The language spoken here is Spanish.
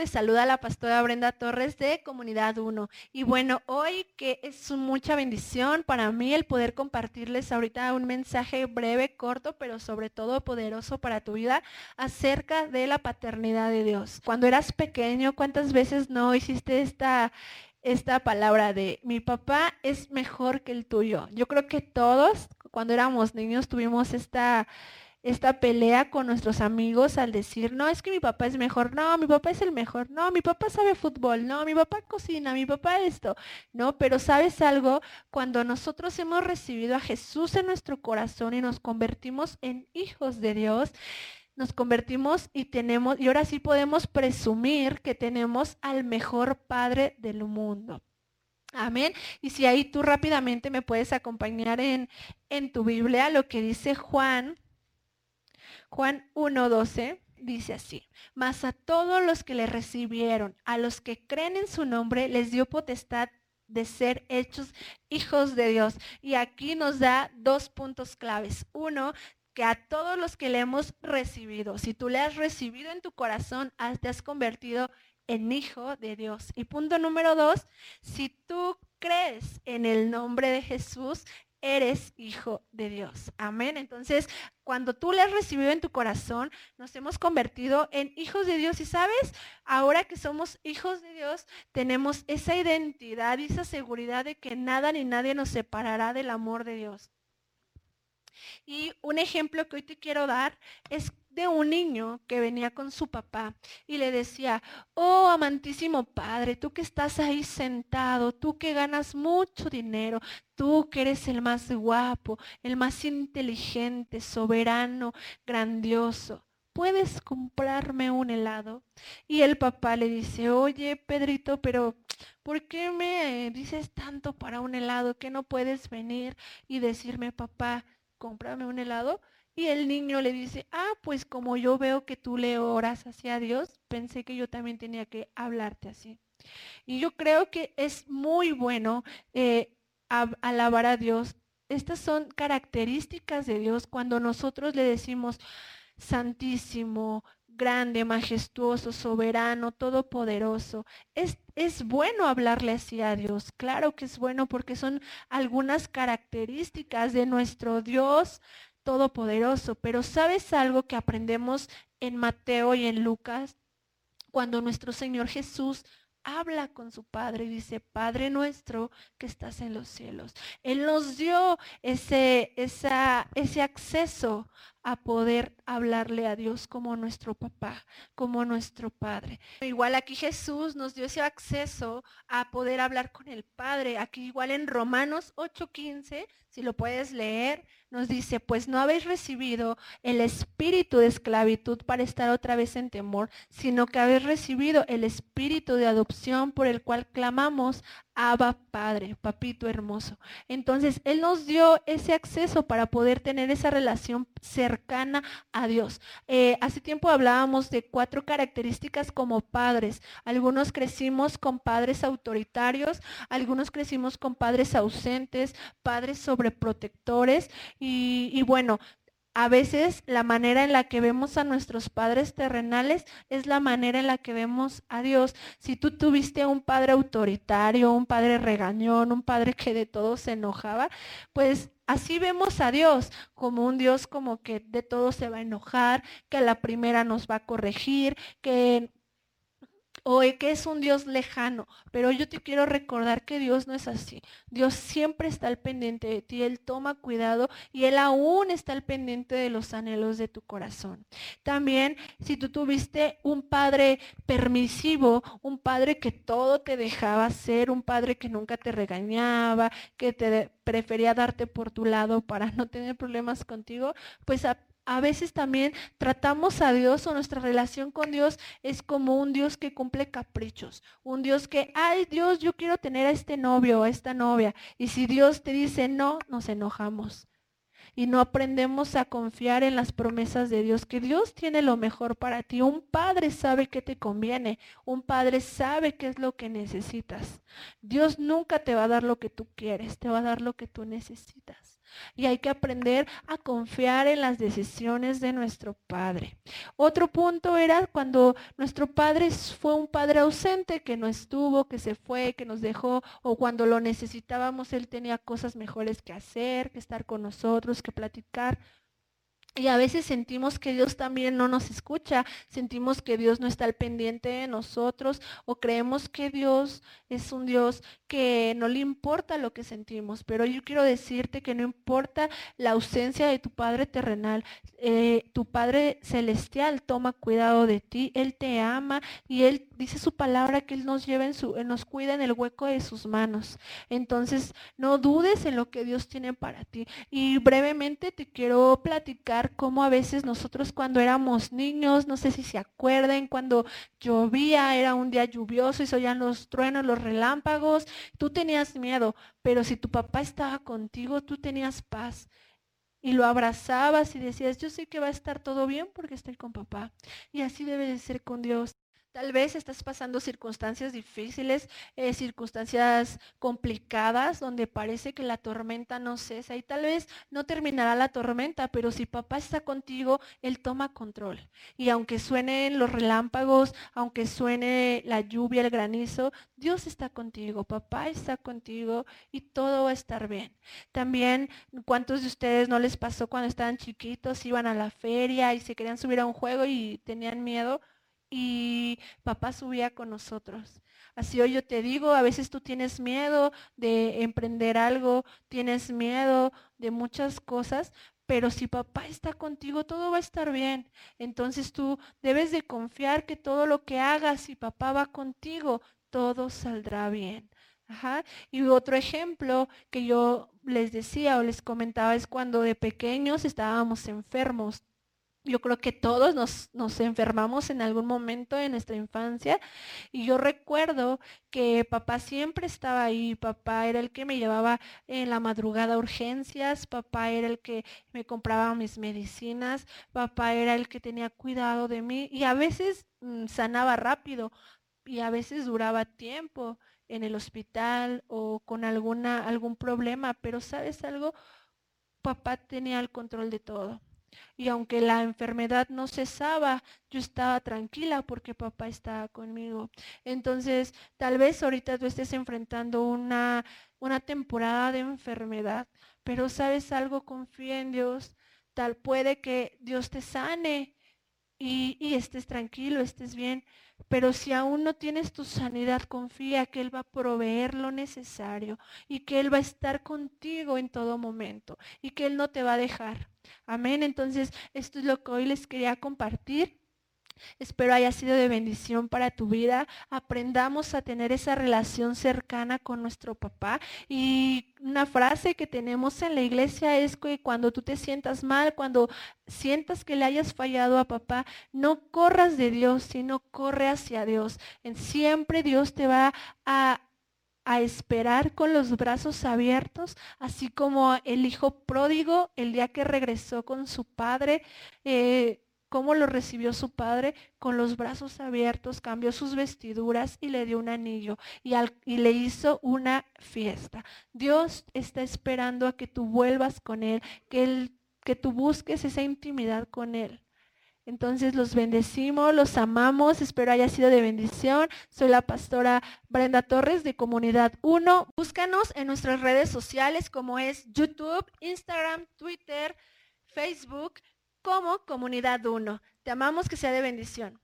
les saluda la pastora Brenda Torres de Comunidad 1. Y bueno, hoy que es mucha bendición para mí el poder compartirles ahorita un mensaje breve, corto, pero sobre todo poderoso para tu vida acerca de la paternidad de Dios. Cuando eras pequeño, ¿cuántas veces no hiciste esta esta palabra de mi papá es mejor que el tuyo? Yo creo que todos cuando éramos niños tuvimos esta esta pelea con nuestros amigos al decir, no, es que mi papá es mejor, no, mi papá es el mejor, no, mi papá sabe fútbol, no, mi papá cocina, mi papá esto, no, pero sabes algo, cuando nosotros hemos recibido a Jesús en nuestro corazón y nos convertimos en hijos de Dios, nos convertimos y tenemos, y ahora sí podemos presumir que tenemos al mejor Padre del mundo. Amén. Y si ahí tú rápidamente me puedes acompañar en, en tu Biblia, lo que dice Juan Juan 1.12 dice así, mas a todos los que le recibieron, a los que creen en su nombre, les dio potestad de ser hechos hijos de Dios. Y aquí nos da dos puntos claves. Uno, que a todos los que le hemos recibido, si tú le has recibido en tu corazón, te has convertido en hijo de Dios. Y punto número dos, si tú crees en el nombre de Jesús, eres hijo de Dios. Amén. Entonces, cuando tú le has recibido en tu corazón, nos hemos convertido en hijos de Dios. Y sabes, ahora que somos hijos de Dios, tenemos esa identidad y esa seguridad de que nada ni nadie nos separará del amor de Dios. Y un ejemplo que hoy te quiero dar es de un niño que venía con su papá y le decía, oh amantísimo padre, tú que estás ahí sentado, tú que ganas mucho dinero, tú que eres el más guapo, el más inteligente, soberano, grandioso. ¿Puedes comprarme un helado? Y el papá le dice, oye, Pedrito, pero ¿por qué me dices tanto para un helado que no puedes venir y decirme, papá, cómprame un helado? Y el niño le dice, ah, pues como yo veo que tú le oras hacia Dios, pensé que yo también tenía que hablarte así. Y yo creo que es muy bueno eh, alabar a Dios. Estas son características de Dios cuando nosotros le decimos, santísimo, grande, majestuoso, soberano, todopoderoso. Es, es bueno hablarle así a Dios. Claro que es bueno porque son algunas características de nuestro Dios todopoderoso. Pero ¿sabes algo que aprendemos en Mateo y en Lucas? Cuando nuestro Señor Jesús habla con su Padre y dice, Padre nuestro que estás en los cielos. Él nos dio ese, ese acceso a poder hablarle a Dios como nuestro papá, como nuestro Padre. Igual aquí Jesús nos dio ese acceso a poder hablar con el Padre. Aquí igual en Romanos 8:15, si lo puedes leer, nos dice, pues no habéis recibido el espíritu de esclavitud para estar otra vez en temor, sino que habéis recibido el espíritu de adopción por el cual clamamos, Abba Padre, papito hermoso. Entonces, Él nos dio ese acceso para poder tener esa relación cercana a Dios. Eh, hace tiempo hablábamos de cuatro características como padres. Algunos crecimos con padres autoritarios, algunos crecimos con padres ausentes, padres sobreprotectores y, y bueno, a veces la manera en la que vemos a nuestros padres terrenales es la manera en la que vemos a Dios. Si tú tuviste un padre autoritario, un padre regañón, un padre que de todo se enojaba, pues así vemos a Dios como un Dios como que de todo se va a enojar, que a la primera nos va a corregir, que o que es un Dios lejano, pero yo te quiero recordar que Dios no es así. Dios siempre está al pendiente de ti, Él toma cuidado y Él aún está al pendiente de los anhelos de tu corazón. También, si tú tuviste un padre permisivo, un padre que todo te dejaba hacer, un padre que nunca te regañaba, que te prefería darte por tu lado para no tener problemas contigo, pues a a veces también tratamos a Dios o nuestra relación con Dios es como un Dios que cumple caprichos, un Dios que, ay Dios, yo quiero tener a este novio o a esta novia. Y si Dios te dice no, nos enojamos. Y no aprendemos a confiar en las promesas de Dios, que Dios tiene lo mejor para ti. Un padre sabe qué te conviene, un padre sabe qué es lo que necesitas. Dios nunca te va a dar lo que tú quieres, te va a dar lo que tú necesitas. Y hay que aprender a confiar en las decisiones de nuestro Padre. Otro punto era cuando nuestro Padre fue un Padre ausente, que no estuvo, que se fue, que nos dejó, o cuando lo necesitábamos, Él tenía cosas mejores que hacer, que estar con nosotros, que platicar. Y a veces sentimos que Dios también no nos escucha, sentimos que Dios no está al pendiente de nosotros o creemos que Dios es un Dios que no le importa lo que sentimos. Pero yo quiero decirte que no importa la ausencia de tu Padre terrenal, eh, tu Padre celestial toma cuidado de ti, Él te ama y Él dice su palabra que Él nos lleva en su, nos cuida en el hueco de sus manos. Entonces, no dudes en lo que Dios tiene para ti. Y brevemente te quiero platicar cómo a veces nosotros cuando éramos niños, no sé si se acuerden, cuando llovía, era un día lluvioso y se oían los truenos, los relámpagos, tú tenías miedo, pero si tu papá estaba contigo, tú tenías paz y lo abrazabas y decías, yo sé que va a estar todo bien porque estoy con papá. Y así debe de ser con Dios. Tal vez estás pasando circunstancias difíciles, eh, circunstancias complicadas, donde parece que la tormenta no cesa y tal vez no terminará la tormenta, pero si papá está contigo, él toma control. Y aunque suenen los relámpagos, aunque suene la lluvia, el granizo, Dios está contigo, papá está contigo y todo va a estar bien. También, ¿cuántos de ustedes no les pasó cuando estaban chiquitos, iban a la feria y se querían subir a un juego y tenían miedo? Y papá subía con nosotros. Así hoy yo te digo, a veces tú tienes miedo de emprender algo, tienes miedo de muchas cosas, pero si papá está contigo, todo va a estar bien. Entonces tú debes de confiar que todo lo que hagas, si papá va contigo, todo saldrá bien. Y otro ejemplo que yo les decía o les comentaba es cuando de pequeños estábamos enfermos. Yo creo que todos nos, enfermamos en algún momento de nuestra infancia y yo recuerdo que papá siempre estaba ahí, papá era el que me llevaba en la madrugada a urgencias, papá era el que me compraba mis medicinas, papá era el que tenía cuidado de mí y a veces mm, sanaba rápido y a veces duraba tiempo en el hospital o con alguna, algún problema, pero sabes algo, papá tenía el control de todo. Y aunque la enfermedad no cesaba, yo estaba tranquila porque papá estaba conmigo. Entonces, tal vez ahorita tú estés enfrentando una, una temporada de enfermedad, pero sabes algo, confía en Dios. Tal puede que Dios te sane y, estés tranquilo, estés bien. Pero si aún no tienes tu sanidad, confía que Él va a proveer lo necesario y que Él va a estar contigo en todo momento y que Él no te va a dejar. Amén. Entonces, esto es lo que hoy les quería compartir. Espero haya sido de bendición para tu vida. Aprendamos a tener esa relación cercana con nuestro papá. Y una frase que tenemos en la iglesia es que cuando tú te sientas mal, cuando sientas que le hayas fallado a papá, no corras de Dios, sino corre hacia Dios. En siempre Dios te va a a esperar con los brazos abiertos, así como el hijo pródigo el día que regresó con su padre. Eh, cómo lo recibió su padre con los brazos abiertos, cambió sus vestiduras y le dio un anillo y, le hizo una fiesta. Dios está esperando a que tú vuelvas con Él, que, él, que tú busques esa intimidad con Él. Entonces los bendecimos, los amamos, espero haya sido de bendición. Soy la pastora Brenda Torres de Comunidad 1. Búscanos en nuestras redes sociales como es YouTube, Instagram, Twitter, Facebook como Comunidad 1. Te amamos que sea de bendición.